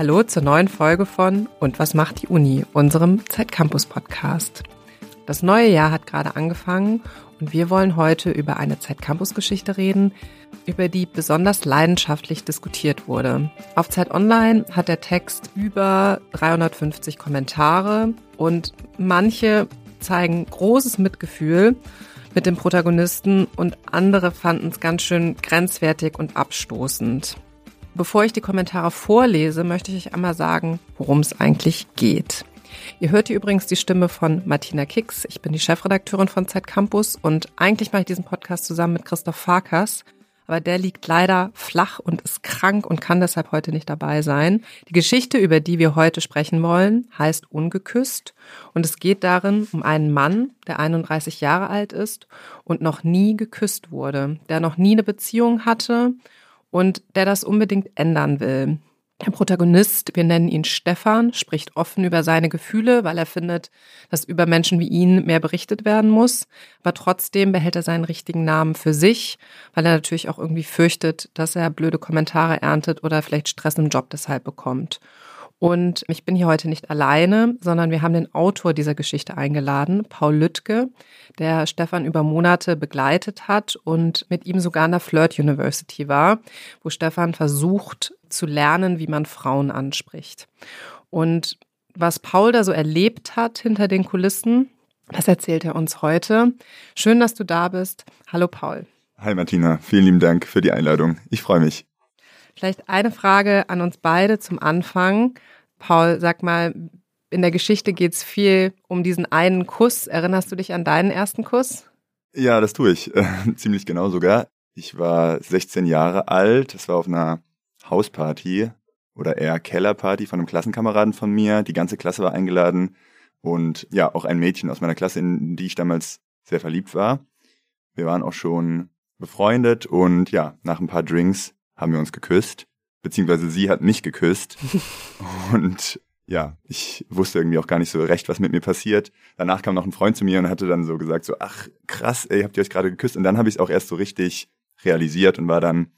Hallo zur neuen Folge von Und was macht die Uni, unserem Zeitcampus Podcast. Das neue Jahr hat gerade angefangen und wir wollen heute über eine Zeitcampus-Geschichte reden, über die besonders leidenschaftlich diskutiert wurde. Auf Zeit Online hat der Text über 350 Kommentare und manche zeigen großes Mitgefühl mit dem Protagonisten und andere fanden es ganz schön grenzwertig und abstoßend. Bevor ich die Kommentare vorlese, möchte ich euch einmal sagen, worum es eigentlich geht. Ihr hört hier übrigens die Stimme von Martina Kicks. Ich bin die Chefredakteurin von Zeit Campus und eigentlich mache ich diesen Podcast zusammen mit Christoph Farkas. Aber der liegt leider flach und ist krank und kann deshalb heute nicht dabei sein. Die Geschichte, über die wir heute sprechen wollen, heißt Ungeküsst. Und es geht darin um einen Mann, der 31 Jahre alt ist und noch nie geküsst wurde, der noch nie eine Beziehung hatte und der das unbedingt ändern will. Der Protagonist, wir nennen ihn Stefan, spricht offen über seine Gefühle, weil er findet, dass über Menschen wie ihn mehr berichtet werden muss. Aber trotzdem behält er seinen richtigen Namen für sich, weil er natürlich auch irgendwie fürchtet, dass er blöde Kommentare erntet oder vielleicht Stress im Job deshalb bekommt. Und ich bin hier heute nicht alleine, sondern wir haben den Autor dieser Geschichte eingeladen, Paul Lüttke, der Stefan über Monate begleitet hat und mit ihm sogar an der Flirt University war, wo Stefan versucht zu lernen, wie man Frauen anspricht. Und was Paul da so erlebt hat hinter den Kulissen, das erzählt er uns heute. Schön, dass du da bist. Hallo Paul. Hi Martina, vielen lieben Dank für die Einladung. Ich freue mich. Vielleicht eine Frage an uns beide zum Anfang. Paul, sag mal, in der Geschichte geht es viel um diesen einen Kuss. Erinnerst du dich an deinen ersten Kuss? Ja, das tue ich. Ziemlich genau sogar. Ich war 16 Jahre alt. Es war auf einer Hausparty oder eher Kellerparty von einem Klassenkameraden von mir. Die ganze Klasse war eingeladen und ja, auch ein Mädchen aus meiner Klasse, in die ich damals sehr verliebt war. Wir waren auch schon befreundet und ja, nach ein paar Drinks haben wir uns geküsst beziehungsweise sie hat mich geküsst. und ja, ich wusste irgendwie auch gar nicht so recht, was mit mir passiert. Danach kam noch ein Freund zu mir und hatte dann so gesagt, so, ach krass, ey, habt ihr euch gerade geküsst? Und dann habe ich es auch erst so richtig realisiert und war dann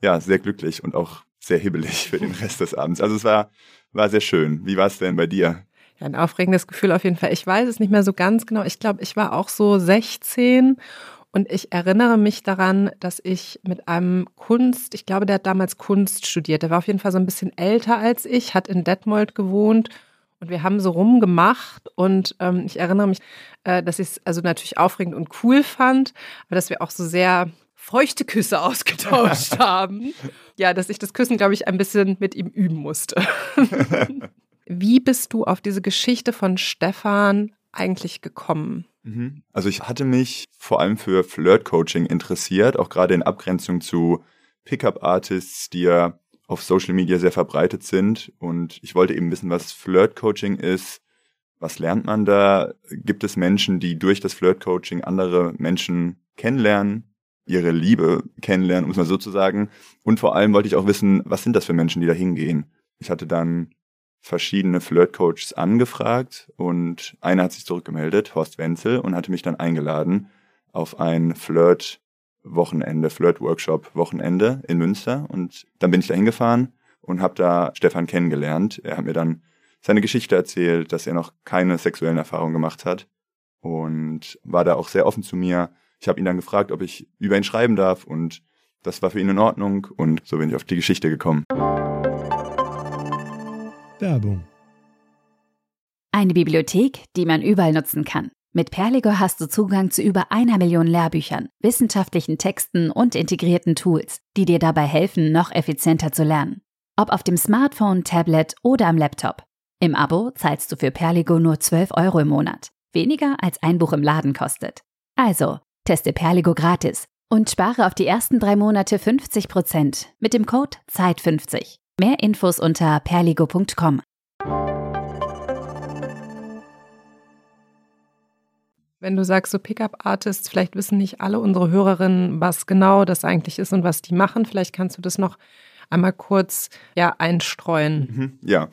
ja sehr glücklich und auch sehr hibbelig für den Rest des Abends. Also es war, war sehr schön. Wie war es denn bei dir? Ja, ein aufregendes Gefühl auf jeden Fall. Ich weiß es nicht mehr so ganz genau. Ich glaube, ich war auch so 16 und ich erinnere mich daran, dass ich mit einem Kunst, ich glaube, der hat damals Kunst studiert. Der war auf jeden Fall so ein bisschen älter als ich, hat in Detmold gewohnt und wir haben so rumgemacht und ähm, ich erinnere mich, äh, dass ich es also natürlich aufregend und cool fand, aber dass wir auch so sehr feuchte Küsse ausgetauscht haben. Ja, dass ich das Küssen, glaube ich, ein bisschen mit ihm üben musste. Wie bist du auf diese Geschichte von Stefan eigentlich gekommen? Mhm. Also ich hatte mich vor allem für Flirt-Coaching interessiert, auch gerade in Abgrenzung zu Pickup-Artists, die ja auf Social Media sehr verbreitet sind. Und ich wollte eben wissen, was Flirt-Coaching ist. Was lernt man da? Gibt es Menschen, die durch das Flirt-Coaching andere Menschen kennenlernen, ihre Liebe kennenlernen, um es mal so zu sagen? Und vor allem wollte ich auch wissen, was sind das für Menschen, die da hingehen? Ich hatte dann verschiedene Flirt-Coaches angefragt und einer hat sich zurückgemeldet, Horst Wenzel, und hatte mich dann eingeladen auf ein Flirt-Wochenende, Flirt-Workshop-Wochenende in Münster. Und dann bin ich da hingefahren und habe da Stefan kennengelernt. Er hat mir dann seine Geschichte erzählt, dass er noch keine sexuellen Erfahrungen gemacht hat und war da auch sehr offen zu mir. Ich habe ihn dann gefragt, ob ich über ihn schreiben darf und das war für ihn in Ordnung und so bin ich auf die Geschichte gekommen. Werbung. Eine Bibliothek, die man überall nutzen kann. Mit Perligo hast du Zugang zu über einer Million Lehrbüchern, wissenschaftlichen Texten und integrierten Tools, die dir dabei helfen, noch effizienter zu lernen. Ob auf dem Smartphone, Tablet oder am Laptop. Im Abo zahlst du für Perligo nur 12 Euro im Monat. Weniger als ein Buch im Laden kostet. Also, teste Perligo gratis und spare auf die ersten drei Monate 50% mit dem Code ZEIT50. Mehr Infos unter perligo.com. Wenn du sagst, so Pickup-Artists, vielleicht wissen nicht alle unsere Hörerinnen, was genau das eigentlich ist und was die machen. Vielleicht kannst du das noch einmal kurz ja, einstreuen. Mhm, ja,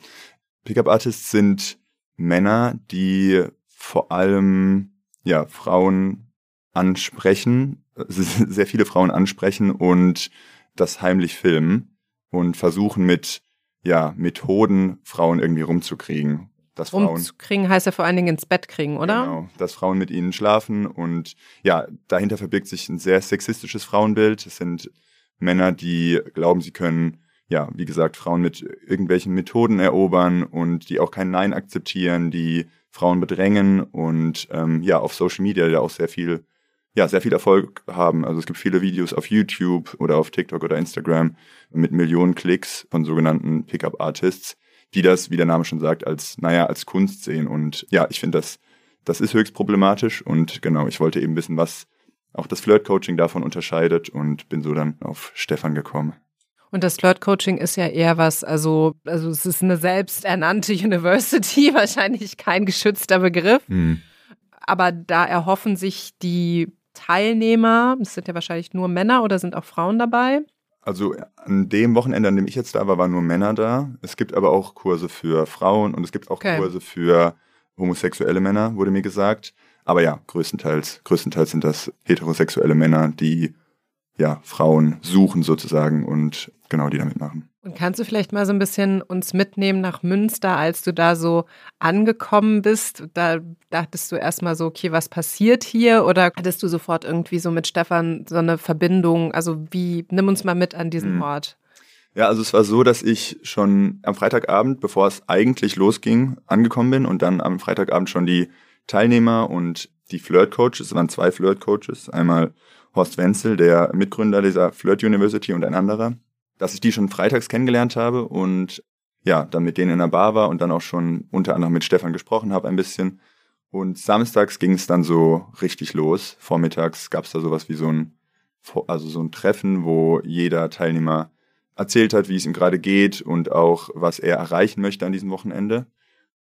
Pickup-Artists sind Männer, die vor allem ja, Frauen ansprechen, sehr viele Frauen ansprechen und das heimlich filmen und versuchen mit ja, Methoden, Frauen irgendwie rumzukriegen. Dass rumzukriegen heißt ja vor allen Dingen ins Bett kriegen, oder? Genau, dass Frauen mit ihnen schlafen und ja, dahinter verbirgt sich ein sehr sexistisches Frauenbild. Es sind Männer, die glauben, sie können ja, wie gesagt, Frauen mit irgendwelchen Methoden erobern und die auch kein Nein akzeptieren, die Frauen bedrängen und ähm, ja, auf Social Media ja auch sehr viel, ja, sehr viel Erfolg haben. Also es gibt viele Videos auf YouTube oder auf TikTok oder Instagram mit Millionen Klicks von sogenannten Pickup-Artists, die das, wie der Name schon sagt, als, naja, als Kunst sehen. Und ja, ich finde das, das ist höchst problematisch und genau, ich wollte eben wissen, was auch das Flirt-Coaching davon unterscheidet und bin so dann auf Stefan gekommen. Und das Flirt-Coaching ist ja eher was, also, also es ist eine selbsternannte University, wahrscheinlich kein geschützter Begriff. Mhm. Aber da erhoffen sich die Teilnehmer, es sind ja wahrscheinlich nur Männer oder sind auch Frauen dabei? Also an dem Wochenende, an dem ich jetzt da war, waren nur Männer da. Es gibt aber auch Kurse für Frauen und es gibt auch okay. Kurse für homosexuelle Männer, wurde mir gesagt. Aber ja, größtenteils, größtenteils sind das heterosexuelle Männer, die ja Frauen suchen sozusagen und genau, die da mitmachen. Und kannst du vielleicht mal so ein bisschen uns mitnehmen nach Münster, als du da so angekommen bist? Da dachtest du erstmal so, okay, was passiert hier? Oder hattest du sofort irgendwie so mit Stefan so eine Verbindung? Also wie, nimm uns mal mit an diesen mhm. Ort. Ja, also es war so, dass ich schon am Freitagabend, bevor es eigentlich losging, angekommen bin und dann am Freitagabend schon die Teilnehmer und die Flirt-Coaches, es waren zwei Flirt-Coaches, einmal Horst Wenzel, der Mitgründer dieser Flirt University und ein anderer, dass ich die schon freitags kennengelernt habe und ja, dann mit denen in der Bar war und dann auch schon unter anderem mit Stefan gesprochen habe ein bisschen. Und samstags ging es dann so richtig los. Vormittags gab es da sowas wie so ein, also so ein Treffen, wo jeder Teilnehmer erzählt hat, wie es ihm gerade geht und auch, was er erreichen möchte an diesem Wochenende.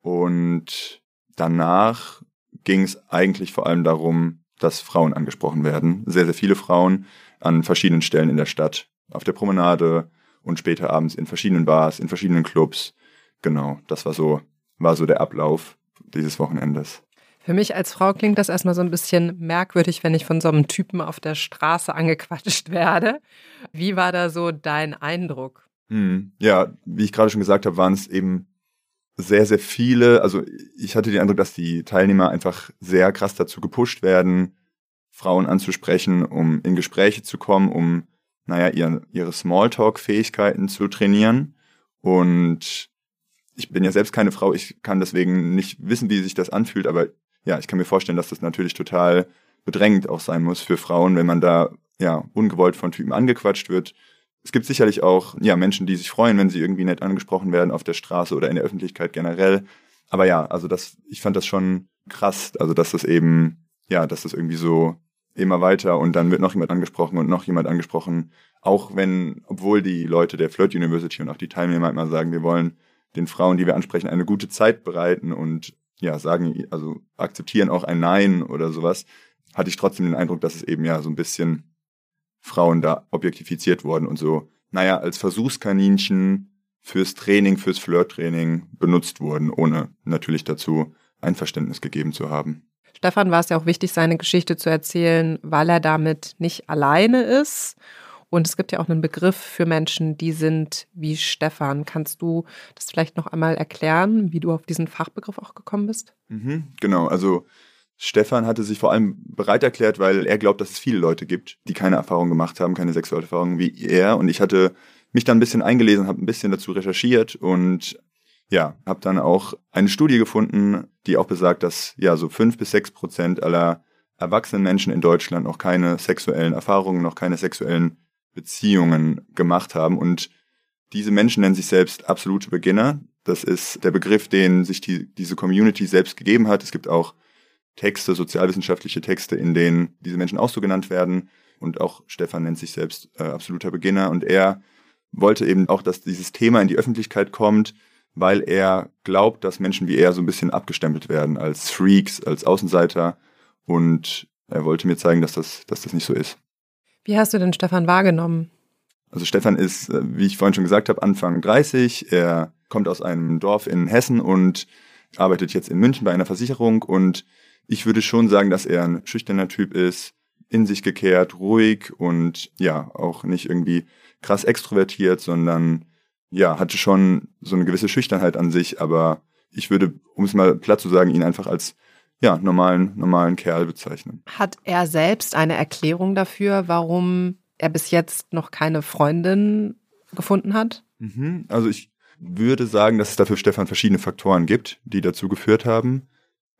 Und danach ging es eigentlich vor allem darum, dass Frauen angesprochen werden. Sehr, sehr viele Frauen an verschiedenen Stellen in der Stadt auf der Promenade und später abends in verschiedenen Bars, in verschiedenen Clubs. Genau, das war so, war so der Ablauf dieses Wochenendes. Für mich als Frau klingt das erstmal so ein bisschen merkwürdig, wenn ich von so einem Typen auf der Straße angequatscht werde. Wie war da so dein Eindruck? Hm, ja, wie ich gerade schon gesagt habe, waren es eben sehr, sehr viele. Also ich hatte den Eindruck, dass die Teilnehmer einfach sehr krass dazu gepusht werden, Frauen anzusprechen, um in Gespräche zu kommen, um naja, ihr, ihre Smalltalk-Fähigkeiten zu trainieren. Und ich bin ja selbst keine Frau, ich kann deswegen nicht wissen, wie sich das anfühlt, aber ja, ich kann mir vorstellen, dass das natürlich total bedrängend auch sein muss für Frauen, wenn man da ja ungewollt von Typen angequatscht wird. Es gibt sicherlich auch ja Menschen, die sich freuen, wenn sie irgendwie nett angesprochen werden auf der Straße oder in der Öffentlichkeit generell. Aber ja, also das, ich fand das schon krass, also dass das eben, ja, dass das irgendwie so immer weiter und dann wird noch jemand angesprochen und noch jemand angesprochen. Auch wenn, obwohl die Leute der Flirt University und auch die Teilnehmer immer sagen, wir wollen den Frauen, die wir ansprechen, eine gute Zeit bereiten und ja, sagen, also akzeptieren auch ein Nein oder sowas, hatte ich trotzdem den Eindruck, dass es eben ja so ein bisschen Frauen da objektifiziert wurden und so, naja, als Versuchskaninchen fürs Training, fürs Flirttraining benutzt wurden, ohne natürlich dazu Einverständnis gegeben zu haben. Stefan war es ja auch wichtig, seine Geschichte zu erzählen, weil er damit nicht alleine ist. Und es gibt ja auch einen Begriff für Menschen, die sind wie Stefan. Kannst du das vielleicht noch einmal erklären, wie du auf diesen Fachbegriff auch gekommen bist? Mhm, genau, also Stefan hatte sich vor allem bereit erklärt, weil er glaubt, dass es viele Leute gibt, die keine Erfahrung gemacht haben, keine sexuelle Erfahrung wie er. Und ich hatte mich dann ein bisschen eingelesen, habe ein bisschen dazu recherchiert und ja, habe dann auch eine Studie gefunden, die auch besagt, dass ja so fünf bis sechs Prozent aller erwachsenen Menschen in Deutschland noch keine sexuellen Erfahrungen, noch keine sexuellen Beziehungen gemacht haben. Und diese Menschen nennen sich selbst absolute Beginner. Das ist der Begriff, den sich die, diese Community selbst gegeben hat. Es gibt auch Texte, sozialwissenschaftliche Texte, in denen diese Menschen auch so genannt werden. Und auch Stefan nennt sich selbst äh, absoluter Beginner. Und er wollte eben auch, dass dieses Thema in die Öffentlichkeit kommt, weil er glaubt, dass Menschen wie er so ein bisschen abgestempelt werden als Freaks, als Außenseiter. Und er wollte mir zeigen, dass das, dass das nicht so ist. Wie hast du denn Stefan wahrgenommen? Also Stefan ist, äh, wie ich vorhin schon gesagt habe, Anfang 30. Er kommt aus einem Dorf in Hessen und arbeitet jetzt in München bei einer Versicherung. Und ich würde schon sagen, dass er ein schüchterner Typ ist, in sich gekehrt, ruhig und ja, auch nicht irgendwie krass extrovertiert, sondern ja, hatte schon so eine gewisse Schüchternheit an sich, aber ich würde, um es mal platt zu sagen, ihn einfach als ja, normalen, normalen Kerl bezeichnen. Hat er selbst eine Erklärung dafür, warum er bis jetzt noch keine Freundin gefunden hat? Mhm. Also ich würde sagen, dass es dafür Stefan verschiedene Faktoren gibt, die dazu geführt haben.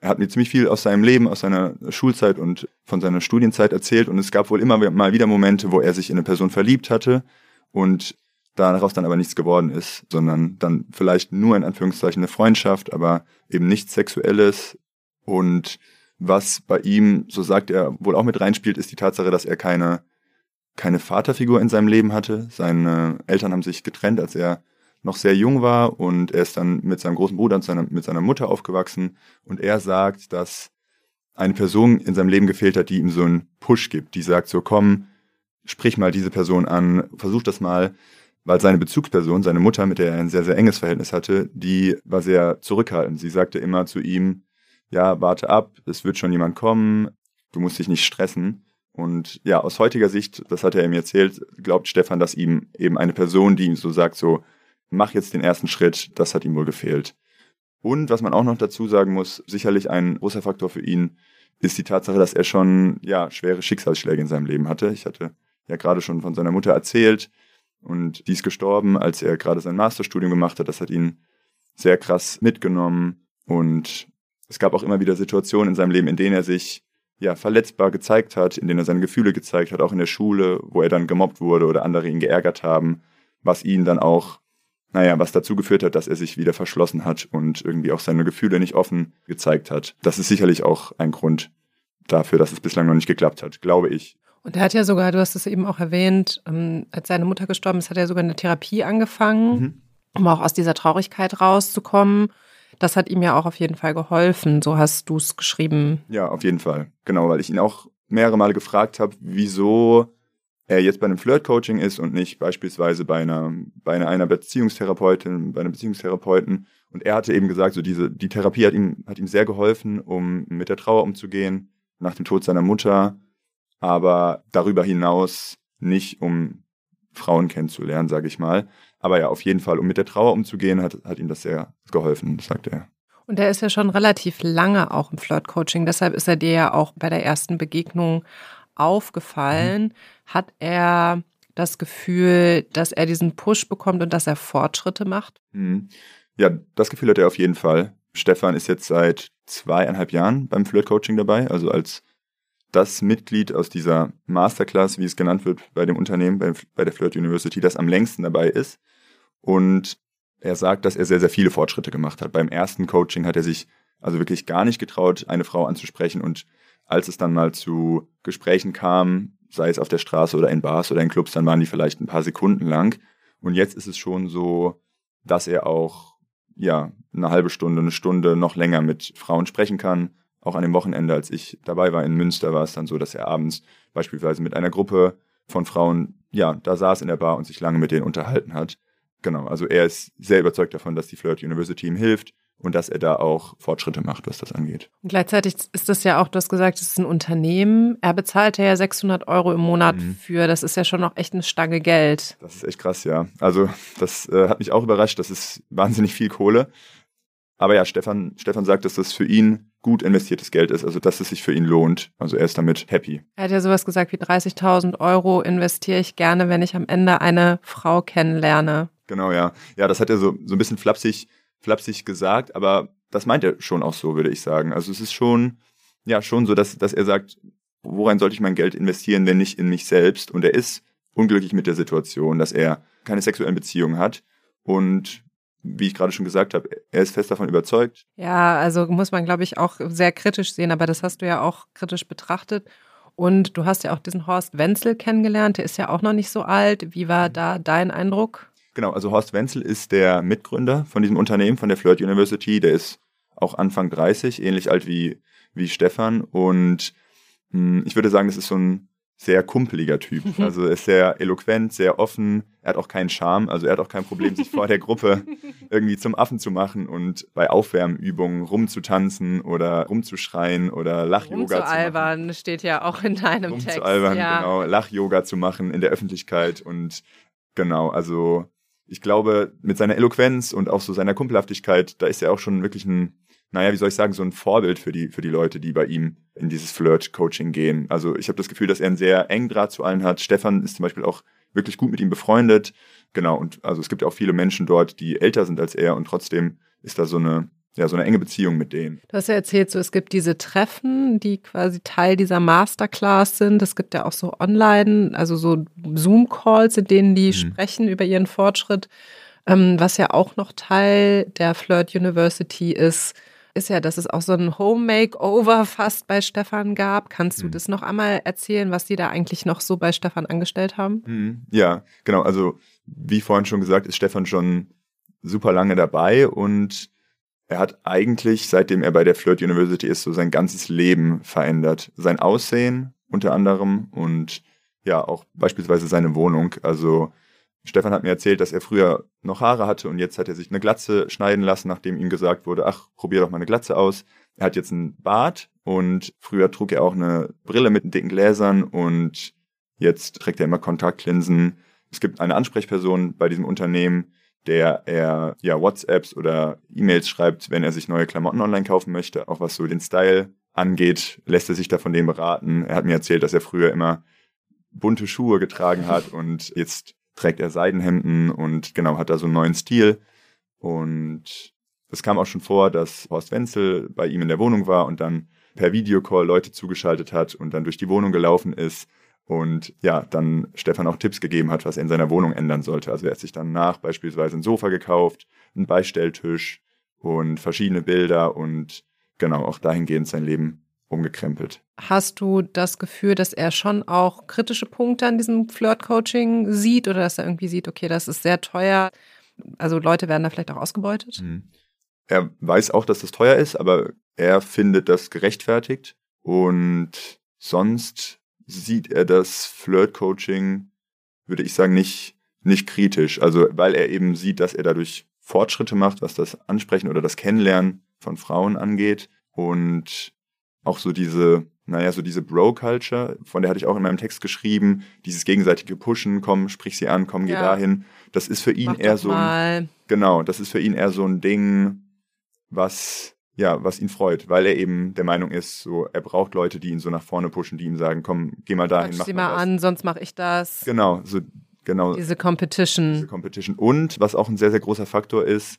Er hat mir ziemlich viel aus seinem Leben, aus seiner Schulzeit und von seiner Studienzeit erzählt und es gab wohl immer mal wieder Momente, wo er sich in eine Person verliebt hatte und daraus dann aber nichts geworden ist, sondern dann vielleicht nur in Anführungszeichen eine Freundschaft, aber eben nichts Sexuelles. Und was bei ihm, so sagt er, wohl auch mit reinspielt, ist die Tatsache, dass er keine, keine Vaterfigur in seinem Leben hatte. Seine Eltern haben sich getrennt, als er noch sehr jung war und er ist dann mit seinem großen Bruder und seiner, mit seiner Mutter aufgewachsen. Und er sagt, dass eine Person in seinem Leben gefehlt hat, die ihm so einen Push gibt, die sagt so, komm, sprich mal diese Person an, versuch das mal weil seine Bezugsperson, seine Mutter, mit der er ein sehr, sehr enges Verhältnis hatte, die war sehr zurückhaltend. Sie sagte immer zu ihm, ja, warte ab, es wird schon jemand kommen, du musst dich nicht stressen. Und ja, aus heutiger Sicht, das hat er ihm erzählt, glaubt Stefan, dass ihm eben eine Person, die ihm so sagt, so, mach jetzt den ersten Schritt, das hat ihm wohl gefehlt. Und was man auch noch dazu sagen muss, sicherlich ein großer Faktor für ihn ist die Tatsache, dass er schon, ja, schwere Schicksalsschläge in seinem Leben hatte. Ich hatte ja gerade schon von seiner Mutter erzählt. Und die ist gestorben, als er gerade sein Masterstudium gemacht hat. Das hat ihn sehr krass mitgenommen. Und es gab auch immer wieder Situationen in seinem Leben, in denen er sich ja verletzbar gezeigt hat, in denen er seine Gefühle gezeigt hat, auch in der Schule, wo er dann gemobbt wurde oder andere ihn geärgert haben, was ihn dann auch, naja, was dazu geführt hat, dass er sich wieder verschlossen hat und irgendwie auch seine Gefühle nicht offen gezeigt hat. Das ist sicherlich auch ein Grund dafür, dass es bislang noch nicht geklappt hat, glaube ich. Und er hat ja sogar, du hast es eben auch erwähnt, ähm, als seine Mutter gestorben ist, hat er sogar eine Therapie angefangen, mhm. um auch aus dieser Traurigkeit rauszukommen. Das hat ihm ja auch auf jeden Fall geholfen. So hast du es geschrieben. Ja, auf jeden Fall. Genau, weil ich ihn auch mehrere Male gefragt habe, wieso er jetzt bei einem Flirt-Coaching ist und nicht beispielsweise bei einer, bei einer, Beziehungstherapeutin, bei einem Beziehungstherapeuten. Und er hatte eben gesagt, so diese, die Therapie hat ihm, hat ihm sehr geholfen, um mit der Trauer umzugehen, nach dem Tod seiner Mutter aber darüber hinaus nicht, um Frauen kennenzulernen, sage ich mal. Aber ja, auf jeden Fall, um mit der Trauer umzugehen, hat, hat ihm das sehr geholfen, sagt er. Und er ist ja schon relativ lange auch im Flirt-Coaching. Deshalb ist er dir ja auch bei der ersten Begegnung aufgefallen. Mhm. Hat er das Gefühl, dass er diesen Push bekommt und dass er Fortschritte macht? Mhm. Ja, das Gefühl hat er auf jeden Fall. Stefan ist jetzt seit zweieinhalb Jahren beim Flirt-Coaching dabei, also als das Mitglied aus dieser Masterclass, wie es genannt wird, bei dem Unternehmen, bei, bei der Flirt University, das am längsten dabei ist. Und er sagt, dass er sehr, sehr viele Fortschritte gemacht hat. Beim ersten Coaching hat er sich also wirklich gar nicht getraut, eine Frau anzusprechen. Und als es dann mal zu Gesprächen kam, sei es auf der Straße oder in Bars oder in Clubs, dann waren die vielleicht ein paar Sekunden lang. Und jetzt ist es schon so, dass er auch, ja, eine halbe Stunde, eine Stunde noch länger mit Frauen sprechen kann auch an dem Wochenende, als ich dabei war in Münster, war es dann so, dass er abends beispielsweise mit einer Gruppe von Frauen, ja, da saß in der Bar und sich lange mit denen unterhalten hat. Genau, also er ist sehr überzeugt davon, dass die Flirt University ihm hilft und dass er da auch Fortschritte macht, was das angeht. Und gleichzeitig ist das ja auch, du hast gesagt, es ist ein Unternehmen. Er bezahlt ja 600 Euro im Monat mhm. für, das ist ja schon noch echt eine Stange Geld. Das ist echt krass, ja. Also das äh, hat mich auch überrascht, das ist wahnsinnig viel Kohle. Aber ja, Stefan, Stefan sagt, dass das für ihn gut investiertes Geld ist, also dass es sich für ihn lohnt. Also er ist damit happy. Er hat ja sowas gesagt wie 30.000 Euro investiere ich gerne, wenn ich am Ende eine Frau kennenlerne. Genau, ja. Ja, das hat er so, so ein bisschen flapsig, flapsig gesagt, aber das meint er schon auch so, würde ich sagen. Also es ist schon, ja, schon so, dass, dass er sagt, worein sollte ich mein Geld investieren, wenn nicht in mich selbst? Und er ist unglücklich mit der Situation, dass er keine sexuellen Beziehungen hat und wie ich gerade schon gesagt habe, er ist fest davon überzeugt. Ja, also muss man, glaube ich, auch sehr kritisch sehen, aber das hast du ja auch kritisch betrachtet. Und du hast ja auch diesen Horst Wenzel kennengelernt, der ist ja auch noch nicht so alt. Wie war da dein Eindruck? Genau, also Horst Wenzel ist der Mitgründer von diesem Unternehmen, von der Flirt University. Der ist auch Anfang 30, ähnlich alt wie, wie Stefan. Und mh, hm, ich würde sagen, das ist so ein sehr kumpeliger Typ. Also ist sehr eloquent, sehr offen. Er hat auch keinen Charme. Also er hat auch kein Problem, sich vor der Gruppe irgendwie zum Affen zu machen und bei Aufwärmübungen rumzutanzen oder rumzuschreien oder Lach-Yoga zu machen. albern steht ja auch in deinem Rum Text. albern, ja. genau. Lach-Yoga zu machen in der Öffentlichkeit und genau, also ich glaube, mit seiner Eloquenz und auch so seiner Kumpelhaftigkeit, da ist er auch schon wirklich ein, naja, wie soll ich sagen, so ein Vorbild für die, für die Leute, die bei ihm in dieses Flirt-Coaching gehen. Also ich habe das Gefühl, dass er einen sehr engen Draht zu allen hat. Stefan ist zum Beispiel auch wirklich gut mit ihm befreundet. Genau, und also es gibt auch viele Menschen dort, die älter sind als er und trotzdem ist da so eine, ja, so eine enge Beziehung mit denen. Du hast ja erzählt, so es gibt diese Treffen, die quasi Teil dieser Masterclass sind. Es gibt ja auch so online, also so Zoom-Calls, in denen die mhm. sprechen über ihren Fortschritt. Ähm, was ja auch noch Teil der Flirt University ist, ist ja, dass es auch so ein Home-Makeover fast bei Stefan gab. Kannst du mhm. das noch einmal erzählen, was die da eigentlich noch so bei Stefan angestellt haben? Mhm. Ja, genau. Also wie vorhin schon gesagt, ist Stefan schon super lange dabei und er hat eigentlich, seitdem er bei der Flirt University ist, so sein ganzes Leben verändert. Sein Aussehen unter anderem und ja, auch beispielsweise seine Wohnung. Also Stefan hat mir erzählt, dass er früher noch Haare hatte und jetzt hat er sich eine Glatze schneiden lassen, nachdem ihm gesagt wurde, ach, probier doch mal eine Glatze aus. Er hat jetzt einen Bart und früher trug er auch eine Brille mit dicken Gläsern und jetzt trägt er immer Kontaktlinsen. Es gibt eine Ansprechperson bei diesem Unternehmen, der er ja WhatsApps oder E-Mails schreibt, wenn er sich neue Klamotten online kaufen möchte, auch was so den Style angeht, lässt er sich da von dem beraten. Er hat mir erzählt, dass er früher immer bunte Schuhe getragen hat und jetzt trägt er Seidenhemden und genau hat da so einen neuen Stil. Und es kam auch schon vor, dass Horst Wenzel bei ihm in der Wohnung war und dann per Videocall Leute zugeschaltet hat und dann durch die Wohnung gelaufen ist und ja, dann Stefan auch Tipps gegeben hat, was er in seiner Wohnung ändern sollte. Also er hat sich dann nach beispielsweise ein Sofa gekauft, einen Beistelltisch und verschiedene Bilder und genau auch dahingehend sein Leben umgekrempelt. Hast du das Gefühl, dass er schon auch kritische Punkte an diesem Flirt-Coaching sieht oder dass er irgendwie sieht, okay, das ist sehr teuer, also Leute werden da vielleicht auch ausgebeutet? Mhm. Er weiß auch, dass das teuer ist, aber er findet das gerechtfertigt und sonst sieht er das Flirt-Coaching, würde ich sagen, nicht, nicht kritisch. Also, weil er eben sieht, dass er dadurch Fortschritte macht, was das Ansprechen oder das Kennenlernen von Frauen angeht. Und auch so diese, naja, so diese Bro-Culture, von der hatte ich auch in meinem Text geschrieben, dieses gegenseitige Pushen, komm, sprich sie an, komm, geh ja. dahin. Das ist für ihn Mach eher so ein, genau, das ist für ihn eher so ein Ding, was ja, was ihn freut, weil er eben der Meinung ist, so er braucht Leute, die ihn so nach vorne pushen, die ihm sagen, komm, geh mal dahin, Quatsch mach sie mal, mal an, sonst mache ich das. Genau, so genau. Diese Competition. Diese Competition und was auch ein sehr sehr großer Faktor ist,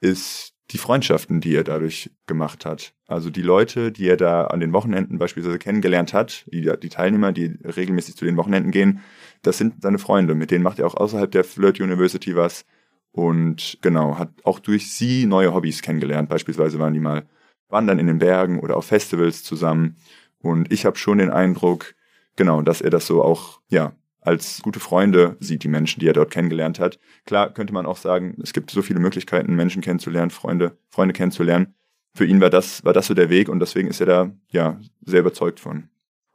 ist die Freundschaften, die er dadurch gemacht hat. Also die Leute, die er da an den Wochenenden beispielsweise kennengelernt hat, die, die Teilnehmer, die regelmäßig zu den Wochenenden gehen, das sind seine Freunde. Mit denen macht er auch außerhalb der Flirt University was. Und genau, hat auch durch sie neue Hobbys kennengelernt. Beispielsweise waren die mal wandern in den Bergen oder auf Festivals zusammen. Und ich habe schon den Eindruck, genau, dass er das so auch, ja, als gute Freunde sieht, die Menschen, die er dort kennengelernt hat. Klar könnte man auch sagen, es gibt so viele Möglichkeiten, Menschen kennenzulernen, Freunde, Freunde kennenzulernen. Für ihn war das, war das so der Weg und deswegen ist er da, ja, sehr überzeugt von.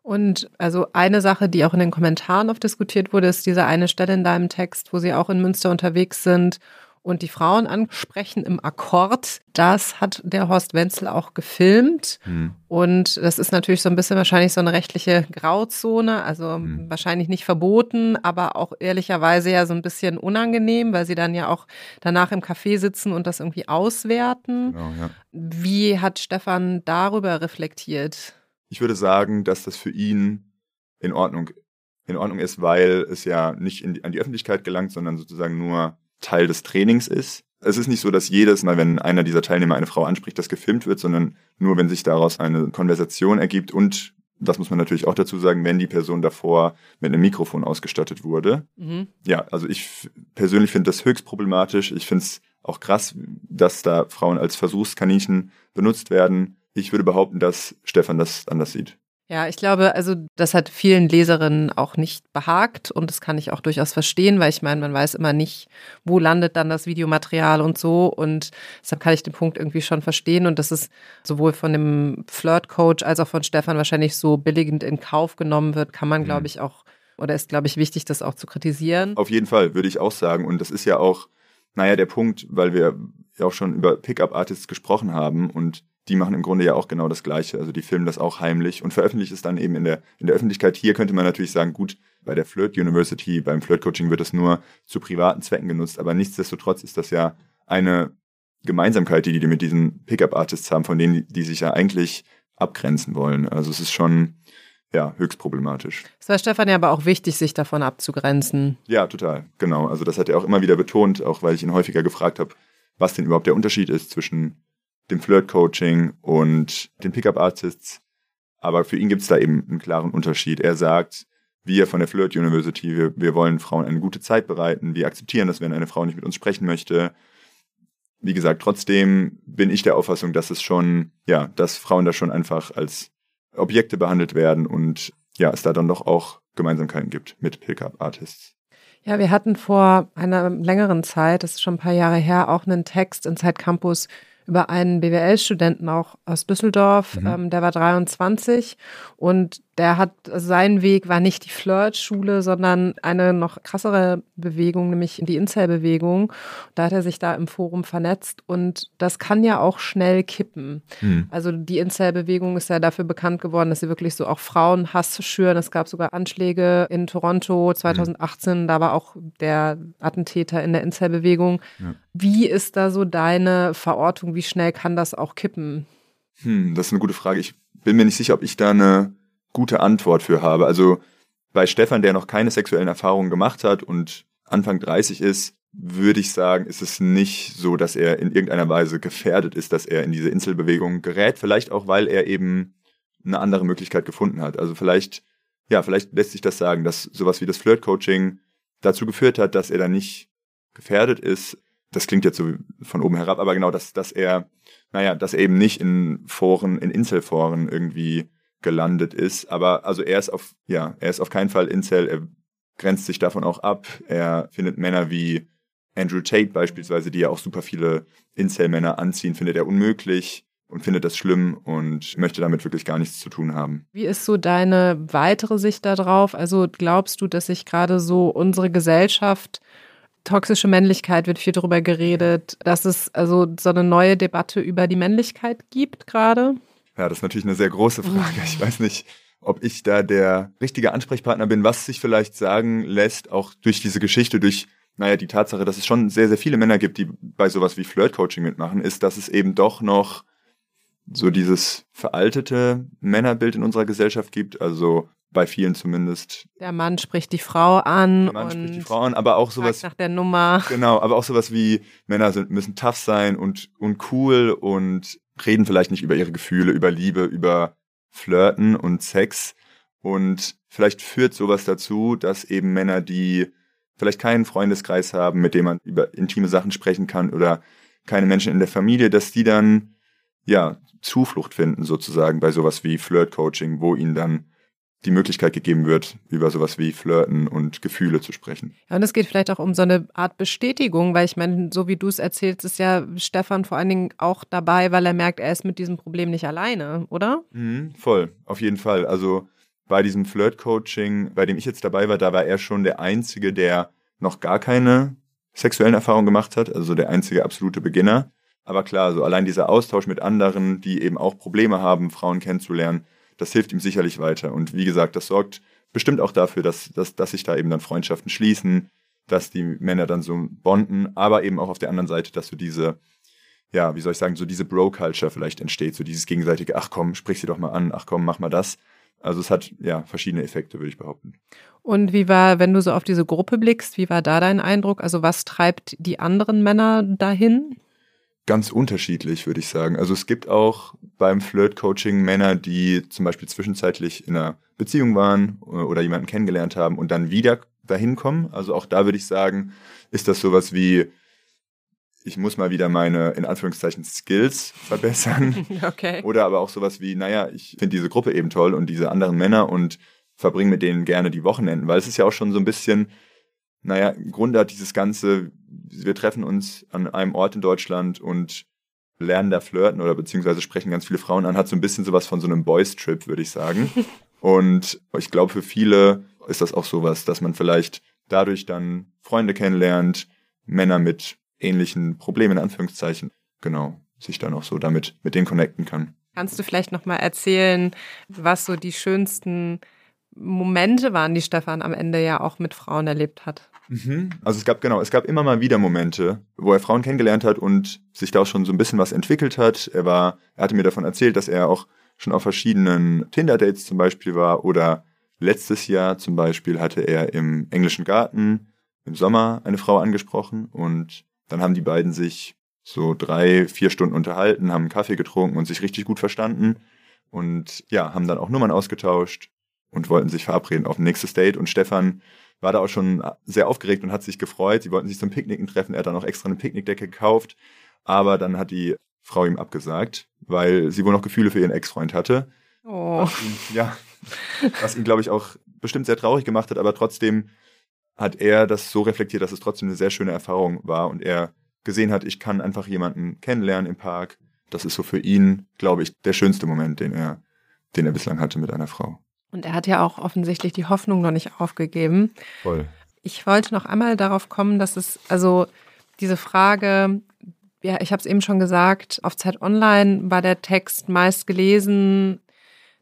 Und also eine Sache, die auch in den Kommentaren oft diskutiert wurde, ist diese eine Stelle in deinem Text, wo sie auch in Münster unterwegs sind und die Frauen ansprechen im Akkord. Das hat der Horst Wenzel auch gefilmt. Mhm. Und das ist natürlich so ein bisschen wahrscheinlich so eine rechtliche Grauzone, also mhm. wahrscheinlich nicht verboten, aber auch ehrlicherweise ja so ein bisschen unangenehm, weil sie dann ja auch danach im Café sitzen und das irgendwie auswerten. Genau, ja. Wie hat Stefan darüber reflektiert? Ich würde sagen, dass das für ihn in Ordnung, in Ordnung ist, weil es ja nicht die, an die Öffentlichkeit gelangt, sondern sozusagen nur Teil des Trainings ist. Es ist nicht so, dass jedes Mal, wenn einer dieser Teilnehmer eine Frau anspricht, das gefilmt wird, sondern nur, wenn sich daraus eine Konversation ergibt und das muss man natürlich auch dazu sagen, wenn die Person davor mit einem Mikrofon ausgestattet wurde. Mhm. Ja, also ich persönlich finde das höchst problematisch. Ich finde es auch krass, dass da Frauen als Versuchskaninchen benutzt werden. Ich würde behaupten, dass Stefan das anders sieht. Ja, ich glaube, also das hat vielen Leserinnen auch nicht behagt und das kann ich auch durchaus verstehen, weil ich meine, man weiß immer nicht, wo landet dann das Videomaterial und so und deshalb kann ich den Punkt irgendwie schon verstehen und das ist sowohl von dem Flirt-Coach als auch von Stefan wahrscheinlich so billigend in Kauf genommen wird, kann man, glaube mhm. ich, auch oder ist, glaube ich, wichtig, das auch zu kritisieren. Auf jeden Fall, würde ich auch sagen und das ist ja auch, naja, der Punkt, weil wir ja auch schon über Pickup-Artists gesprochen haben und die machen im Grunde ja auch genau das Gleiche. Also die filmen das auch heimlich und veröffentlichen es dann eben in der, in der Öffentlichkeit. Hier könnte man natürlich sagen, gut, Bei der Flirt University, beim Flirt Coaching wird es nur zu privaten Zwecken genutzt, aber nichtsdestotrotz ist das ja eine Gemeinsamkeit, die die mit diesen Pickup-Artists haben, von denen die sich ja eigentlich abgrenzen wollen. Also es ist schon ja, höchst problematisch. Es war Stefan ja aber auch wichtig, sich davon abzugrenzen. Ja, total, genau. Also das hat er auch immer wieder betont, auch weil ich ihn häufiger gefragt habe, was denn überhaupt der Unterschied ist zwischen dem Flirt-Coaching und den Pickup-Artists. Aber für ihn gibt es da eben einen klaren Unterschied. Er sagt, wir von der Flirt University, wir, wir wollen Frauen eine gute Zeit bereiten, wir akzeptieren das, wenn eine Frau nicht mit uns sprechen möchte. Wie gesagt, trotzdem bin ich der Auffassung, dass es schon, ja, dass Frauen da schon einfach als Objekte behandelt werden und ja, es da dann doch auch Gemeinsamkeiten gibt mit Pickup-Artists. Ja, wir hatten vor einer längeren Zeit, das ist schon ein paar Jahre her, auch einen Text in Zeit Campus über einen BWL-Studenten auch aus Düsseldorf, mhm. ähm, der war 23 und der hat, sein Weg war nicht die Flirt-Schule, sondern eine noch krassere Bewegung, nämlich die Incel-Bewegung. Da hat er sich da im Forum vernetzt und das kann ja auch schnell kippen. Mhm. Also die Incel-Bewegung ist ja dafür bekannt geworden, dass sie wirklich so auch Frauenhass schüren. Es gab sogar Anschläge in Toronto 2018, mhm. da war auch der Attentäter in der Incel-Bewegung. Ja. Wie ist da so deine Verortung? Wie schnell kann das auch kippen? Hm, das ist eine gute Frage. Ich bin mir nicht sicher, ob ich da eine gute Antwort für habe. Also bei Stefan, der noch keine sexuellen Erfahrungen gemacht hat und Anfang 30 ist, würde ich sagen, ist es nicht so, dass er in irgendeiner Weise gefährdet ist, dass er in diese Inselbewegung gerät. Vielleicht auch, weil er eben eine andere Möglichkeit gefunden hat. Also vielleicht, ja, vielleicht lässt sich das sagen, dass sowas wie das Flirt-Coaching dazu geführt hat, dass er da nicht gefährdet ist. Das klingt jetzt so von oben herab, aber genau, dass, dass er, naja, dass er eben nicht in Foren, in Inselforen irgendwie gelandet ist. Aber also er ist auf, ja, er ist auf keinen Fall Incel, er grenzt sich davon auch ab. Er findet Männer wie Andrew Tate beispielsweise, die ja auch super viele Incel-Männer anziehen, findet er unmöglich und findet das schlimm und möchte damit wirklich gar nichts zu tun haben. Wie ist so deine weitere Sicht darauf? Also glaubst du, dass sich gerade so unsere Gesellschaft toxische Männlichkeit wird viel darüber geredet, dass es also so eine neue Debatte über die Männlichkeit gibt gerade? Ja, das ist natürlich eine sehr große Frage. Ich weiß nicht, ob ich da der richtige Ansprechpartner bin, was sich vielleicht sagen lässt, auch durch diese Geschichte, durch, naja, die Tatsache, dass es schon sehr, sehr viele Männer gibt, die bei sowas wie Flirt-Coaching mitmachen, ist, dass es eben doch noch so dieses veraltete Männerbild in unserer Gesellschaft gibt, also bei vielen zumindest. Der Mann spricht die Frau an. Der Mann spricht die Frau an, aber auch sowas. Nach der Nummer. Genau, aber auch sowas wie Männer sind, müssen tough sein und, und cool und reden vielleicht nicht über ihre Gefühle, über Liebe, über Flirten und Sex. Und vielleicht führt sowas dazu, dass eben Männer, die vielleicht keinen Freundeskreis haben, mit dem man über intime Sachen sprechen kann oder keine Menschen in der Familie, dass die dann ja Zuflucht finden sozusagen bei sowas wie Flirt-Coaching, wo ihnen dann die Möglichkeit gegeben wird, über sowas wie Flirten und Gefühle zu sprechen. Ja, und es geht vielleicht auch um so eine Art Bestätigung, weil ich meine, so wie du es erzählst, ist ja Stefan vor allen Dingen auch dabei, weil er merkt, er ist mit diesem Problem nicht alleine, oder? Mhm, voll, auf jeden Fall. Also bei diesem Flirt-Coaching, bei dem ich jetzt dabei war, da war er schon der Einzige, der noch gar keine sexuellen Erfahrungen gemacht hat, also der einzige absolute Beginner. Aber klar, so allein dieser Austausch mit anderen, die eben auch Probleme haben, Frauen kennenzulernen, das hilft ihm sicherlich weiter. Und wie gesagt, das sorgt bestimmt auch dafür, dass, dass, dass sich da eben dann Freundschaften schließen, dass die Männer dann so bonden, aber eben auch auf der anderen Seite, dass so diese, ja, wie soll ich sagen, so diese Bro-Culture vielleicht entsteht, so dieses gegenseitige, ach komm, sprich sie doch mal an, ach komm, mach mal das. Also es hat ja verschiedene Effekte, würde ich behaupten. Und wie war, wenn du so auf diese Gruppe blickst, wie war da dein Eindruck? Also was treibt die anderen Männer dahin? Ganz unterschiedlich, würde ich sagen. Also es gibt auch beim Flirt-Coaching Männer, die zum Beispiel zwischenzeitlich in einer Beziehung waren oder jemanden kennengelernt haben und dann wieder dahin kommen. Also auch da würde ich sagen, ist das sowas wie, ich muss mal wieder meine, in Anführungszeichen, Skills verbessern. Okay. Oder aber auch sowas wie, naja, ich finde diese Gruppe eben toll und diese anderen Männer und verbringe mit denen gerne die Wochenenden, weil es ist ja auch schon so ein bisschen, naja, im Grunde hat dieses ganze, wir treffen uns an einem Ort in Deutschland und lernen da flirten oder beziehungsweise sprechen ganz viele Frauen an, hat so ein bisschen sowas von so einem Boys-Trip, würde ich sagen. und ich glaube, für viele ist das auch sowas, dass man vielleicht dadurch dann Freunde kennenlernt, Männer mit ähnlichen Problemen, in Anführungszeichen, genau, sich dann auch so damit mit denen connecten kann. Kannst du vielleicht nochmal erzählen, was so die schönsten Momente waren, die Stefan am Ende ja auch mit Frauen erlebt hat. Mhm. Also es gab genau, es gab immer mal wieder Momente, wo er Frauen kennengelernt hat und sich da auch schon so ein bisschen was entwickelt hat. Er war, er hatte mir davon erzählt, dass er auch schon auf verschiedenen Tinder-Dates zum Beispiel war oder letztes Jahr zum Beispiel hatte er im englischen Garten im Sommer eine Frau angesprochen und dann haben die beiden sich so drei, vier Stunden unterhalten, haben Kaffee getrunken und sich richtig gut verstanden und ja, haben dann auch Nummern ausgetauscht und wollten sich verabreden auf ein nächstes Date und Stefan war da auch schon sehr aufgeregt und hat sich gefreut. Sie wollten sich zum Picknicken treffen. Er hat dann auch extra eine Picknickdecke gekauft. Aber dann hat die Frau ihm abgesagt, weil sie wohl noch Gefühle für ihren Ex-Freund hatte. Oh. Was ihn, ja, was ihn, glaube ich, auch bestimmt sehr traurig gemacht hat, aber trotzdem hat er das so reflektiert, dass es trotzdem eine sehr schöne Erfahrung war und er gesehen hat, ich kann einfach jemanden kennenlernen im Park. Das ist so für ihn, glaube ich, der schönste Moment, den er, den er bislang hatte mit einer Frau. Und er hat ja auch offensichtlich die Hoffnung noch nicht aufgegeben. Voll. Ich wollte noch einmal darauf kommen, dass es, also diese Frage, ja, ich habe es eben schon gesagt, auf Zeit Online war der Text meist gelesen,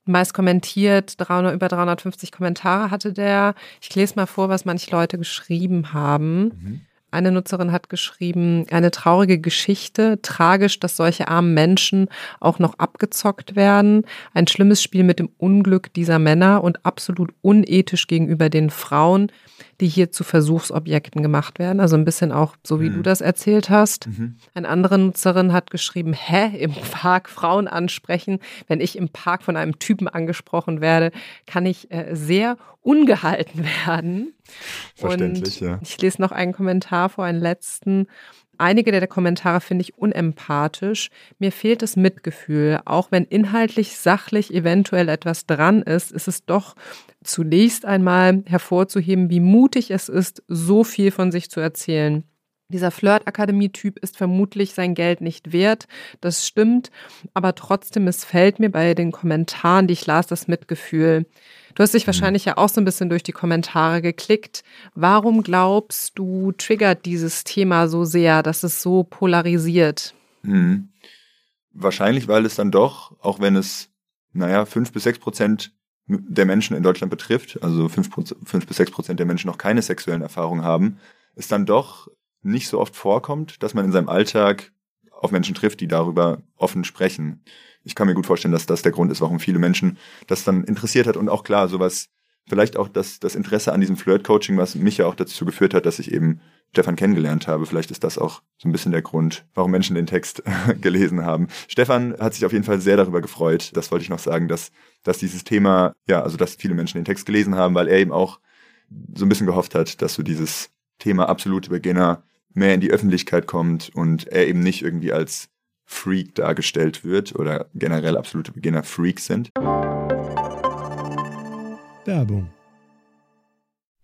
meist kommentiert, 300, über 350 Kommentare hatte der. Ich lese mal vor, was manche Leute geschrieben haben. Mhm. Eine Nutzerin hat geschrieben, eine traurige Geschichte, tragisch, dass solche armen Menschen auch noch abgezockt werden, ein schlimmes Spiel mit dem Unglück dieser Männer und absolut unethisch gegenüber den Frauen, die hier zu Versuchsobjekten gemacht werden. Also ein bisschen auch so, wie mhm. du das erzählt hast. Mhm. Eine andere Nutzerin hat geschrieben, hä, im Park Frauen ansprechen. Wenn ich im Park von einem Typen angesprochen werde, kann ich äh, sehr ungehalten werden. Verständlich, und ja. Ich lese noch einen Kommentar vor, einen letzten. Einige der Kommentare finde ich unempathisch. Mir fehlt das Mitgefühl. Auch wenn inhaltlich, sachlich eventuell etwas dran ist, ist es doch zunächst einmal hervorzuheben, wie mutig es ist, so viel von sich zu erzählen. Dieser Flirt-Akademie-Typ ist vermutlich sein Geld nicht wert. Das stimmt. Aber trotzdem missfällt mir bei den Kommentaren, die ich las, das Mitgefühl. Du hast dich mhm. wahrscheinlich ja auch so ein bisschen durch die Kommentare geklickt. Warum glaubst du, triggert dieses Thema so sehr, dass es so polarisiert? Mhm. Wahrscheinlich, weil es dann doch, auch wenn es, naja, fünf bis sechs Prozent der Menschen in Deutschland betrifft, also fünf, fünf bis sechs Prozent der Menschen noch keine sexuellen Erfahrungen haben, es dann doch nicht so oft vorkommt, dass man in seinem Alltag auf Menschen trifft, die darüber offen sprechen. Ich kann mir gut vorstellen, dass das der Grund ist, warum viele Menschen das dann interessiert hat und auch klar, sowas, vielleicht auch das, das Interesse an diesem Flirt-Coaching, was mich ja auch dazu geführt hat, dass ich eben Stefan kennengelernt habe. Vielleicht ist das auch so ein bisschen der Grund, warum Menschen den Text gelesen haben. Stefan hat sich auf jeden Fall sehr darüber gefreut. Das wollte ich noch sagen, dass, dass dieses Thema, ja, also dass viele Menschen den Text gelesen haben, weil er eben auch so ein bisschen gehofft hat, dass so dieses Thema absolute Beginner mehr in die Öffentlichkeit kommt und er eben nicht irgendwie als Freak dargestellt wird oder generell absolute Beginner Freaks sind. Werbung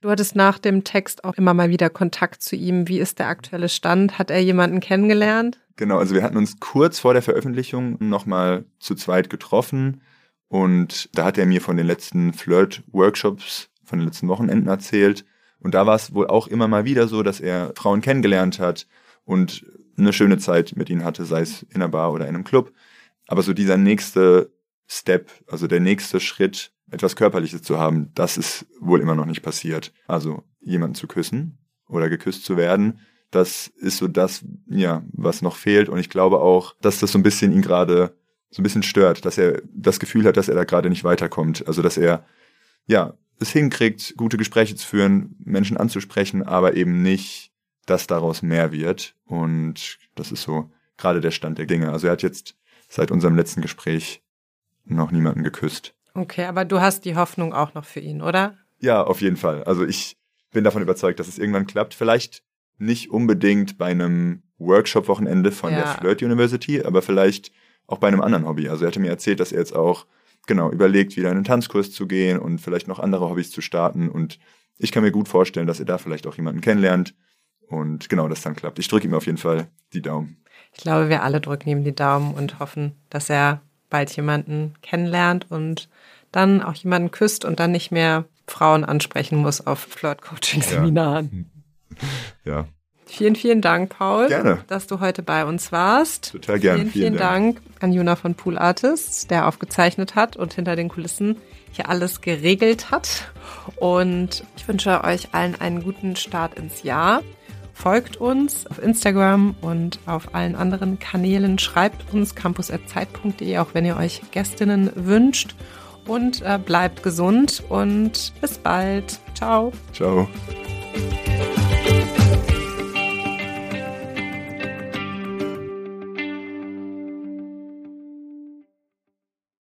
Du hattest nach dem Text auch immer mal wieder Kontakt zu ihm. Wie ist der aktuelle Stand? Hat er jemanden kennengelernt? Genau, also wir hatten uns kurz vor der Veröffentlichung nochmal zu zweit getroffen und da hat er mir von den letzten Flirt-Workshops, von den letzten Wochenenden erzählt. Und da war es wohl auch immer mal wieder so, dass er Frauen kennengelernt hat und eine schöne Zeit mit ihnen hatte, sei es in einer Bar oder in einem Club. Aber so dieser nächste Step, also der nächste Schritt, etwas Körperliches zu haben, das ist wohl immer noch nicht passiert. Also jemanden zu küssen oder geküsst zu werden, das ist so das, ja, was noch fehlt. Und ich glaube auch, dass das so ein bisschen ihn gerade so ein bisschen stört, dass er das Gefühl hat, dass er da gerade nicht weiterkommt. Also dass er, ja, es hinkriegt, gute Gespräche zu führen, Menschen anzusprechen, aber eben nicht, dass daraus mehr wird. Und das ist so gerade der Stand der Dinge. Also er hat jetzt seit unserem letzten Gespräch noch niemanden geküsst. Okay, aber du hast die Hoffnung auch noch für ihn, oder? Ja, auf jeden Fall. Also ich bin davon überzeugt, dass es irgendwann klappt. Vielleicht nicht unbedingt bei einem Workshop-Wochenende von ja. der Flirt University, aber vielleicht auch bei einem anderen Hobby. Also er hatte mir erzählt, dass er jetzt auch genau überlegt, wieder in einen Tanzkurs zu gehen und vielleicht noch andere Hobbys zu starten. Und ich kann mir gut vorstellen, dass er da vielleicht auch jemanden kennenlernt und genau das dann klappt. Ich drücke ihm auf jeden Fall die Daumen. Ich glaube, wir alle drücken ihm die Daumen und hoffen, dass er bald jemanden kennenlernt und dann auch jemanden küsst und dann nicht mehr Frauen ansprechen muss auf Flirt-Coaching-Seminaren. Ja. ja. Vielen, vielen Dank, Paul, gerne. dass du heute bei uns warst. Total gerne. Vielen, vielen, vielen Dank. Dank an Juna von Pool Artists, der aufgezeichnet hat und hinter den Kulissen hier alles geregelt hat. Und ich wünsche euch allen einen guten Start ins Jahr. Folgt uns auf Instagram und auf allen anderen Kanälen. Schreibt uns campus.zeit.de, auch wenn ihr euch Gästinnen wünscht. Und äh, bleibt gesund und bis bald. Ciao. Ciao.